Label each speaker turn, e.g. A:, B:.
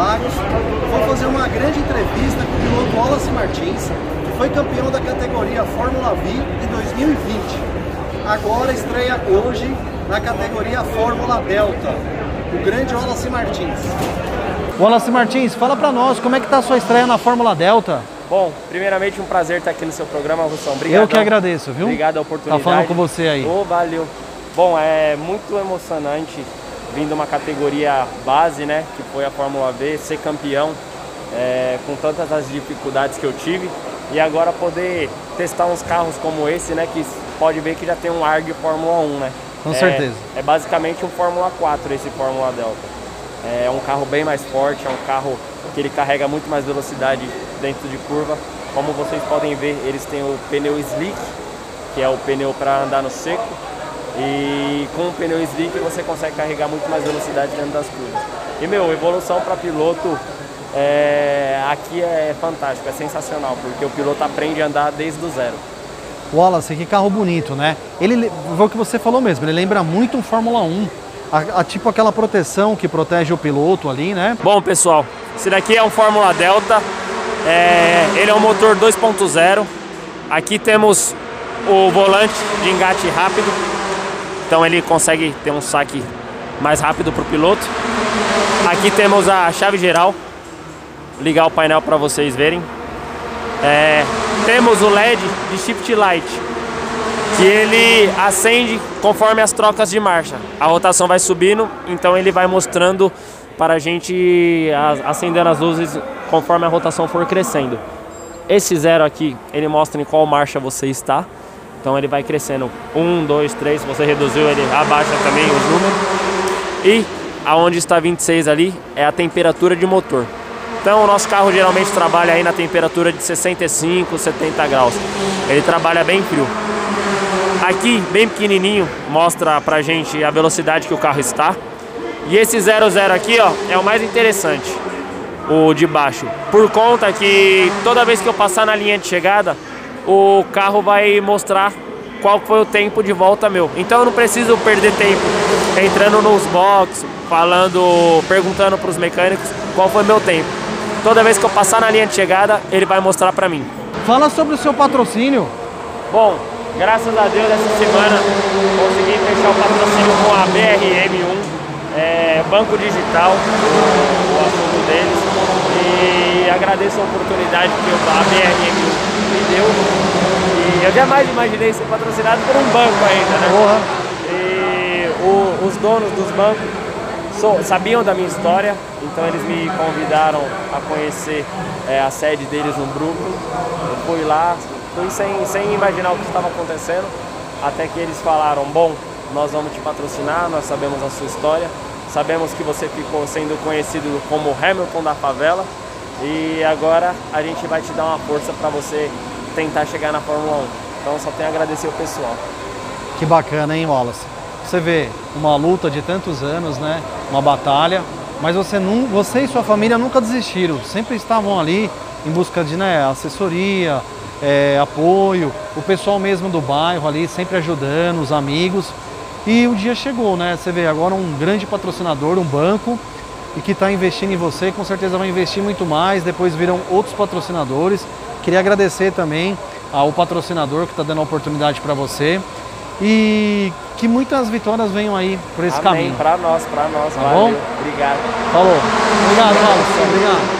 A: Interlagos. Vou fazer uma grande entrevista com o piloto Wallace Martins, que foi campeão da categoria Fórmula V em 2020. Agora estreia hoje na categoria Fórmula Delta, o grande Wallace Martins.
B: Wallace Martins, fala para nós como é que tá a sua estreia na Fórmula Delta.
C: Bom, primeiramente um prazer estar aqui no seu programa, Russão. Obrigado.
B: Eu que agradeço, viu?
C: Obrigado a oportunidade.
B: Tá falando com você aí.
C: Oh, valeu. Bom, é muito emocionante vindo uma categoria base, né, que foi a Fórmula V, ser campeão é, com tantas as dificuldades que eu tive e agora poder testar uns carros como esse, né, que pode ver que já tem um ar de Fórmula 1, né?
B: Com
C: é,
B: certeza.
C: É basicamente um Fórmula 4 esse Fórmula Delta. É um carro bem mais forte, é um carro que ele carrega muito mais velocidade dentro de curva. Como vocês podem ver, eles têm o pneu slick, que é o pneu para andar no seco. E com o pneu slick você consegue carregar muito mais velocidade dentro das curvas. E meu, evolução para piloto é, aqui é fantástico, é sensacional, porque o piloto aprende a andar desde o zero.
B: Wallace, que carro bonito, né? Ele, foi o que você falou mesmo, ele lembra muito um Fórmula 1. A, a, tipo aquela proteção que protege o piloto ali, né?
C: Bom, pessoal, esse daqui é um Fórmula Delta. É, ele é um motor 2.0. Aqui temos o volante de engate rápido. Então ele consegue ter um saque mais rápido para o piloto. Aqui temos a chave geral. Vou ligar o painel para vocês verem. É, temos o LED de Shift Light que ele acende conforme as trocas de marcha. A rotação vai subindo, então ele vai mostrando para a gente acender as luzes conforme a rotação for crescendo. Esse zero aqui, ele mostra em qual marcha você está. Então ele vai crescendo. Um, dois, três. Se você reduziu, ele abaixa também os números. E aonde está 26 ali é a temperatura de motor. Então o nosso carro geralmente trabalha aí na temperatura de 65, 70 graus. Ele trabalha bem frio. Aqui, bem pequenininho, mostra pra gente a velocidade que o carro está. E esse 00 aqui, ó, é o mais interessante, o de baixo. Por conta que toda vez que eu passar na linha de chegada, o carro vai mostrar qual foi o tempo de volta meu. Então eu não preciso perder tempo entrando nos boxes, falando, perguntando para os mecânicos qual foi meu tempo. Toda vez que eu passar na linha de chegada, ele vai mostrar para mim.
B: Fala sobre o seu patrocínio.
C: Bom, Graças a Deus, essa semana consegui fechar o patrocínio com a BRM1, é, Banco Digital, o, o assunto deles. E agradeço a oportunidade que a BRM1 me deu. E eu jamais imaginei ser patrocinado por um banco ainda, né?
B: Porra.
C: E o, os donos dos bancos so, sabiam da minha história, então eles me convidaram a conhecer é, a sede deles no Brooklyn. Eu fui lá, fui sem, sem imaginar o que estava acontecendo, até que eles falaram, bom, nós vamos te patrocinar, nós sabemos a sua história, sabemos que você ficou sendo conhecido como Hamilton da favela e agora a gente vai te dar uma força para você tentar chegar na Fórmula 1. Então só tenho a agradecer o pessoal.
B: Que bacana, hein, Wallace? Você vê uma luta de tantos anos, né? Uma batalha, mas você, não, você e sua família nunca desistiram, sempre estavam ali em busca de né, assessoria, é, apoio, o pessoal mesmo do bairro ali sempre ajudando, os amigos. E o dia chegou, né? Você vê agora um grande patrocinador, um banco, e que está investindo em você, com certeza vai investir muito mais. Depois viram outros patrocinadores. Queria agradecer também ao patrocinador que está dando a oportunidade para você. E que muitas vitórias venham aí por esse
C: Amém.
B: caminho.
C: Para nós, para nós.
B: Tá
C: Valeu.
B: bom?
C: Obrigado.
B: Falou. Obrigado, Wallace. Obrigado.